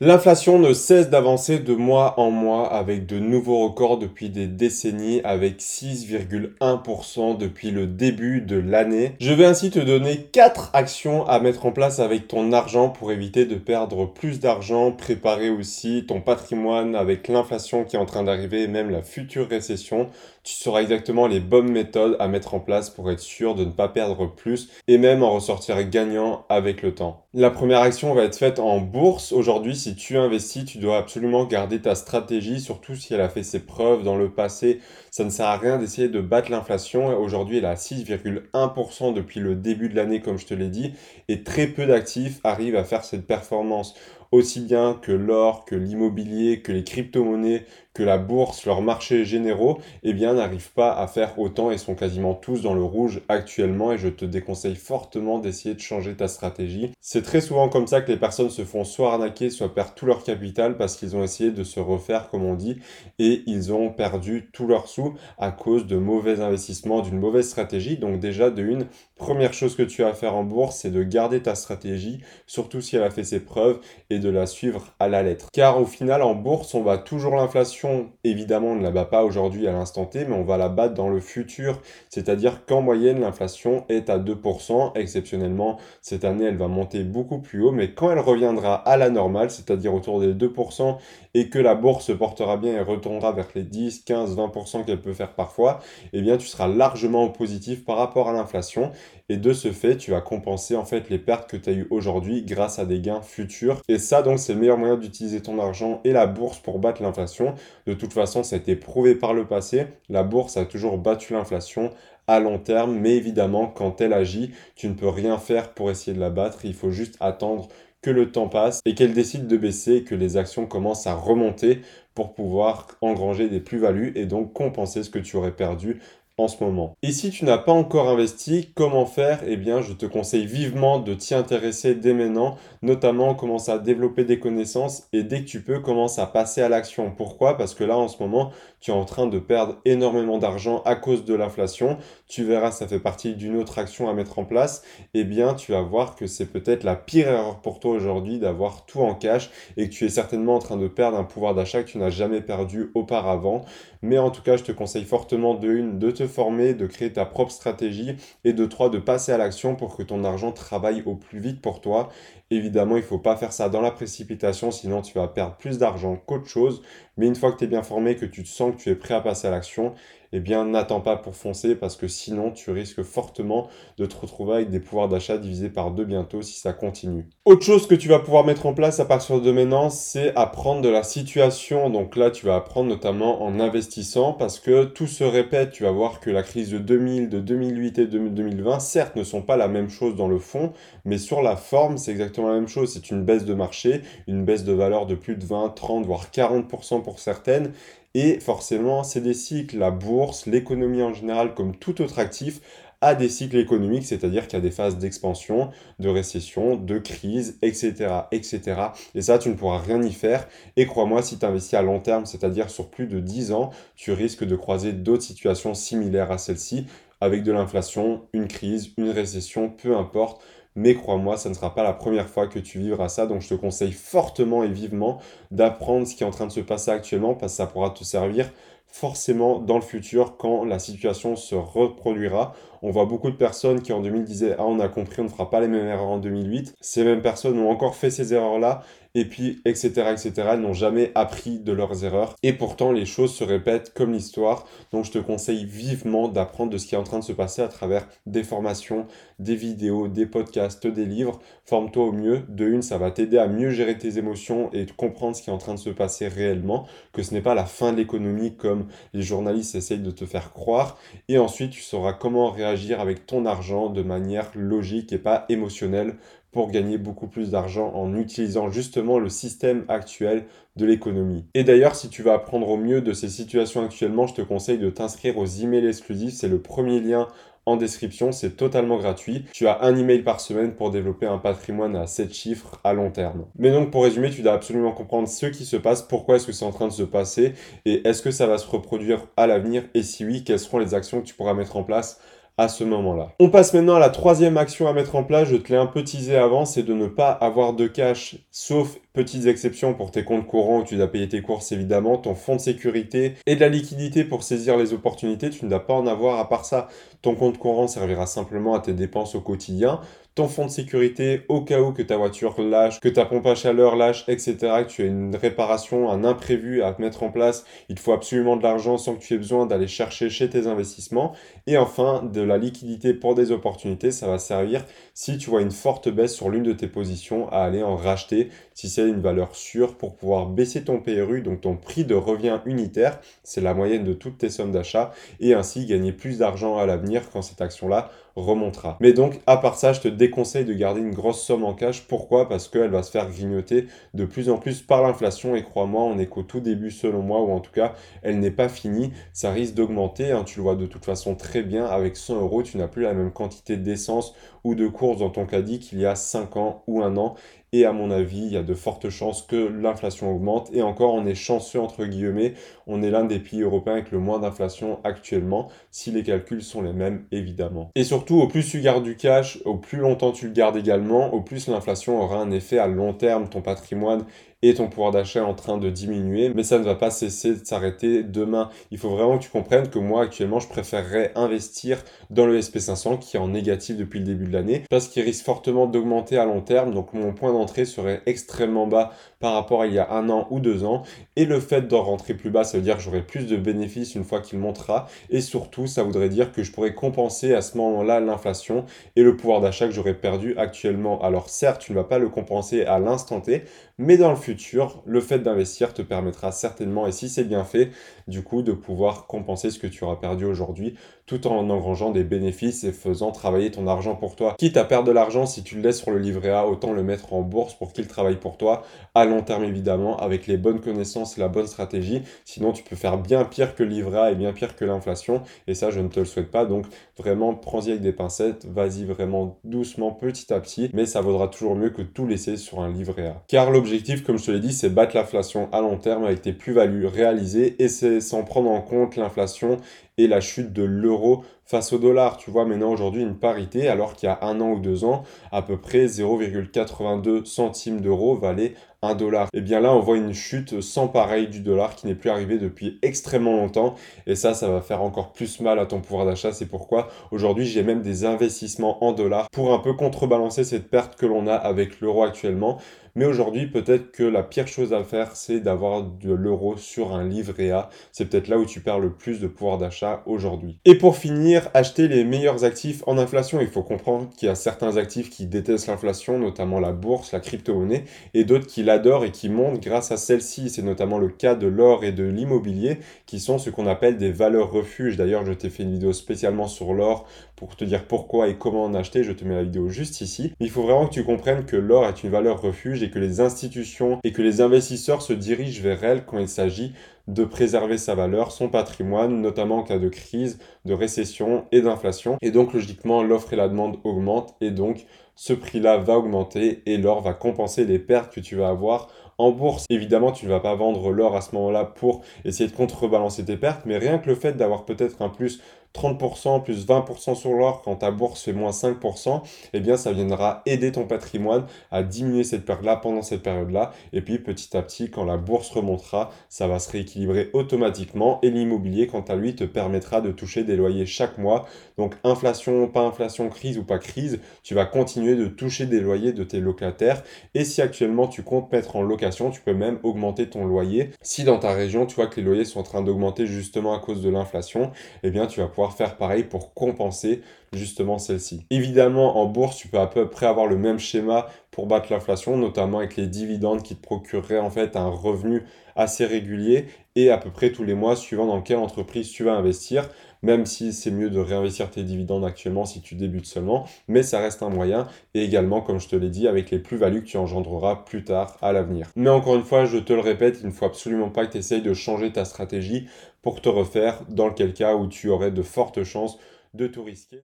L'inflation ne cesse d'avancer de mois en mois avec de nouveaux records depuis des décennies avec 6,1% depuis le début de l'année. Je vais ainsi te donner 4 actions à mettre en place avec ton argent pour éviter de perdre plus d'argent, préparer aussi ton patrimoine avec l'inflation qui est en train d'arriver et même la future récession. Tu sauras exactement les bonnes méthodes à mettre en place pour être sûr de ne pas perdre plus et même en ressortir gagnant avec le temps. La première action va être faite en bourse aujourd'hui si tu investis, tu dois absolument garder ta stratégie, surtout si elle a fait ses preuves dans le passé. Ça ne sert à rien d'essayer de battre l'inflation. Aujourd'hui, elle est à 6,1% depuis le début de l'année, comme je te l'ai dit, et très peu d'actifs arrivent à faire cette performance aussi bien que l'or, que l'immobilier, que les crypto-monnaies, que la bourse, leurs marchés généraux, eh bien, n'arrivent pas à faire autant et sont quasiment tous dans le rouge actuellement et je te déconseille fortement d'essayer de changer ta stratégie. C'est très souvent comme ça que les personnes se font soit arnaquer, soit perdent tout leur capital parce qu'ils ont essayé de se refaire, comme on dit, et ils ont perdu tous leurs sous à cause de mauvais investissements, d'une mauvaise stratégie. Donc déjà, de une, première chose que tu as à faire en bourse, c'est de garder ta stratégie, surtout si elle a fait ses preuves, et de la suivre à la lettre. Car au final, en bourse, on va toujours l'inflation évidemment, on ne la bat pas aujourd'hui à l'instant T, mais on va la battre dans le futur. C'est-à-dire qu'en moyenne, l'inflation est à 2%. Exceptionnellement, cette année, elle va monter beaucoup plus haut, mais quand elle reviendra à la normale, c'est-à-dire autour des 2%, et que la bourse se portera bien et retournera vers les 10, 15, 20% qu'elle peut faire parfois, eh bien, tu seras largement positif par rapport à l'inflation. Et de ce fait, tu vas compenser en fait les pertes que tu as eues aujourd'hui grâce à des gains futurs. Et ça, donc, c'est le meilleur moyen d'utiliser ton argent et la bourse pour battre l'inflation. De toute façon, ça a été prouvé par le passé. La bourse a toujours battu l'inflation à long terme, mais évidemment, quand elle agit, tu ne peux rien faire pour essayer de la battre. Il faut juste attendre que le temps passe et qu'elle décide de baisser que les actions commencent à remonter pour pouvoir engranger des plus-values et donc compenser ce que tu aurais perdu en ce moment. Et si tu n'as pas encore investi, comment faire? Eh bien, je te conseille vivement de t'y intéresser dès maintenant, notamment commence à développer des connaissances et dès que tu peux, commence à passer à l'action. Pourquoi? Parce que là, en ce moment, tu es en train de perdre énormément d'argent à cause de l'inflation. Tu verras, ça fait partie d'une autre action à mettre en place. Eh bien, tu vas voir que c'est peut-être la pire erreur pour toi aujourd'hui d'avoir tout en cash et que tu es certainement en train de perdre un pouvoir d'achat que tu n'as jamais perdu auparavant. Mais en tout cas, je te conseille fortement de une, de te former, de créer ta propre stratégie et de trois, de passer à l'action pour que ton argent travaille au plus vite pour toi. Évidemment, il ne faut pas faire ça dans la précipitation, sinon tu vas perdre plus d'argent qu'autre chose. Mais une fois que tu es bien formé, que tu te sens tu es prêt à passer à l'action, eh bien n'attends pas pour foncer parce que sinon tu risques fortement de te retrouver avec des pouvoirs d'achat divisés par deux bientôt si ça continue. Autre chose que tu vas pouvoir mettre en place à partir de maintenant, c'est apprendre de la situation. Donc là, tu vas apprendre notamment en investissant parce que tout se répète. Tu vas voir que la crise de 2000, de 2008 et de 2020, certes, ne sont pas la même chose dans le fond, mais sur la forme, c'est exactement la même chose. C'est une baisse de marché, une baisse de valeur de plus de 20, 30, voire 40% pour certaines. Et forcément, c'est des cycles. La bourse, l'économie en général, comme tout autre actif, a des cycles économiques, c'est-à-dire qu'il y a des phases d'expansion, de récession, de crise, etc., etc. Et ça, tu ne pourras rien y faire. Et crois-moi, si tu investis à long terme, c'est-à-dire sur plus de 10 ans, tu risques de croiser d'autres situations similaires à celle-ci, avec de l'inflation, une crise, une récession, peu importe. Mais crois-moi, ça ne sera pas la première fois que tu vivras ça. Donc je te conseille fortement et vivement d'apprendre ce qui est en train de se passer actuellement parce que ça pourra te servir forcément dans le futur quand la situation se reproduira. On voit beaucoup de personnes qui en 2000 disaient Ah, on a compris, on ne fera pas les mêmes erreurs en 2008. Ces mêmes personnes ont encore fait ces erreurs-là et puis etc. etc. Elles n'ont jamais appris de leurs erreurs et pourtant les choses se répètent comme l'histoire. Donc je te conseille vivement d'apprendre de ce qui est en train de se passer à travers des formations, des vidéos, des podcasts, des livres. Forme-toi au mieux. De une, ça va t'aider à mieux gérer tes émotions et comprendre ce qui est en train de se passer réellement, que ce n'est pas la fin de l'économie comme les journalistes essayent de te faire croire. Et ensuite, tu sauras comment réagir avec ton argent de manière logique et pas émotionnelle pour gagner beaucoup plus d'argent en utilisant justement le système actuel de l'économie. Et d'ailleurs, si tu veux apprendre au mieux de ces situations actuellement, je te conseille de t'inscrire aux emails exclusifs. C'est le premier lien en description, c'est totalement gratuit. Tu as un email par semaine pour développer un patrimoine à 7 chiffres à long terme. Mais donc pour résumer, tu dois absolument comprendre ce qui se passe, pourquoi est-ce que c'est en train de se passer et est-ce que ça va se reproduire à l'avenir et si oui, quelles seront les actions que tu pourras mettre en place à ce moment-là. On passe maintenant à la troisième action à mettre en place, je te l'ai un peu teasé avant, c'est de ne pas avoir de cash, sauf Petites exceptions pour tes comptes courants où tu dois payer tes courses évidemment, ton fonds de sécurité et de la liquidité pour saisir les opportunités, tu ne dois pas en avoir à part ça. Ton compte courant servira simplement à tes dépenses au quotidien ton fonds de sécurité au cas où que ta voiture lâche, que ta pompe à chaleur lâche, etc., que tu as une réparation, un imprévu à mettre en place, il faut absolument de l'argent sans que tu aies besoin d'aller chercher chez tes investissements. Et enfin, de la liquidité pour des opportunités, ça va servir si tu vois une forte baisse sur l'une de tes positions à aller en racheter si c'est une valeur sûre pour pouvoir baisser ton PRU, donc ton prix de revient unitaire, c'est la moyenne de toutes tes sommes d'achat, et ainsi gagner plus d'argent à l'avenir quand cette action-là remontera. Mais donc, à part ça, je te déconseille de garder une grosse somme en cash. Pourquoi? Parce qu'elle va se faire grignoter de plus en plus par l'inflation. Et crois-moi, on est qu'au tout début, selon moi, ou en tout cas, elle n'est pas finie. Ça risque d'augmenter. Hein. Tu le vois de toute façon très bien. Avec 100 euros, tu n'as plus la même quantité d'essence ou de course dans ton caddie qu'il y a 5 ans ou un an. Et à mon avis, il y a de fortes chances que l'inflation augmente. Et encore, on est chanceux, entre guillemets. On est l'un des pays européens avec le moins d'inflation actuellement, si les calculs sont les mêmes, évidemment. Et surtout, au plus tu gardes du cash, au plus longtemps tu le gardes également, au plus l'inflation aura un effet à long terme. Ton patrimoine et ton pouvoir d'achat est en train de diminuer, mais ça ne va pas cesser de s'arrêter demain. Il faut vraiment que tu comprennes que moi actuellement je préférerais investir dans le SP500 qui est en négatif depuis le début de l'année parce qu'il risque fortement d'augmenter à long terme, donc mon point d'entrée serait extrêmement bas par rapport à il y a un an ou deux ans et le fait d'en rentrer plus bas ça veut dire que j'aurai plus de bénéfices une fois qu'il montera et surtout ça voudrait dire que je pourrais compenser à ce moment-là l'inflation et le pouvoir d'achat que j'aurais perdu actuellement. Alors certes tu ne vas pas le compenser à l'instant T mais dans le futur, le fait d'investir te permettra certainement, et si c'est bien fait, du coup, de pouvoir compenser ce que tu auras perdu aujourd'hui, tout en engrangeant des bénéfices et faisant travailler ton argent pour toi. Quitte à perdre de l'argent, si tu le laisses sur le livret A, autant le mettre en bourse pour qu'il travaille pour toi, à long terme évidemment, avec les bonnes connaissances et la bonne stratégie. Sinon, tu peux faire bien pire que le livret A et bien pire que l'inflation, et ça, je ne te le souhaite pas. Donc, vraiment, prends-y avec des pincettes, vas-y vraiment doucement, petit à petit, mais ça vaudra toujours mieux que tout laisser sur un livret A. Car L'objectif, comme je te l'ai dit, c'est battre l'inflation à long terme avec tes plus-values réalisées et c'est sans prendre en compte l'inflation et la chute de l'euro face au dollar. Tu vois maintenant aujourd'hui une parité alors qu'il y a un an ou deux ans, à peu près 0,82 centimes d'euros valait un dollar. Et eh bien là, on voit une chute sans pareil du dollar qui n'est plus arrivée depuis extrêmement longtemps. Et ça, ça va faire encore plus mal à ton pouvoir d'achat. C'est pourquoi aujourd'hui, j'ai même des investissements en dollars pour un peu contrebalancer cette perte que l'on a avec l'euro actuellement. Mais aujourd'hui, peut-être que la pire chose à faire, c'est d'avoir de l'euro sur un livret A. C'est peut-être là où tu perds le plus de pouvoir d'achat aujourd'hui. Et pour finir, acheter les meilleurs actifs en inflation. Il faut comprendre qu'il y a certains actifs qui détestent l'inflation, notamment la bourse, la crypto-monnaie, et d'autres qui l'adorent et qui montent grâce à celle-ci. C'est notamment le cas de l'or et de l'immobilier, qui sont ce qu'on appelle des valeurs refuges. D'ailleurs, je t'ai fait une vidéo spécialement sur l'or pour te dire pourquoi et comment en acheter. Je te mets la vidéo juste ici. Il faut vraiment que tu comprennes que l'or est une valeur refuge et que les institutions et que les investisseurs se dirigent vers elle quand il s'agit de préserver sa valeur, son patrimoine, notamment en cas de crise, de récession et d'inflation. Et donc logiquement, l'offre et la demande augmentent et donc ce prix-là va augmenter et l'or va compenser les pertes que tu vas avoir en bourse. Évidemment, tu ne vas pas vendre l'or à ce moment-là pour essayer de contrebalancer tes pertes, mais rien que le fait d'avoir peut-être un plus 30%, plus 20% sur l'or quand ta bourse fait moins 5%, eh bien ça viendra aider ton patrimoine à diminuer cette période-là pendant cette période-là. Et puis petit à petit, quand la bourse remontera, ça va se rééquilibrer automatiquement et l'immobilier, quant à lui, te permettra de toucher des loyers chaque mois. Donc inflation, pas inflation, crise ou pas crise, tu vas continuer de toucher des loyers de tes locataires. Et si actuellement tu comptes mettre en location, tu peux même augmenter ton loyer. Si dans ta région, tu vois que les loyers sont en train d'augmenter justement à cause de l'inflation, eh bien tu vas faire pareil pour compenser justement celle-ci. Évidemment, en bourse, tu peux à peu près avoir le même schéma pour battre l'inflation, notamment avec les dividendes qui te procureraient en fait un revenu assez régulier et à peu près tous les mois suivant dans quelle entreprise tu vas investir, même si c'est mieux de réinvestir tes dividendes actuellement si tu débutes seulement, mais ça reste un moyen et également, comme je te l'ai dit, avec les plus-values que tu engendreras plus tard à l'avenir. Mais encore une fois, je te le répète, il ne faut absolument pas que tu essayes de changer ta stratégie pour te refaire, dans lequel cas où tu aurais de fortes chances de tout risquer.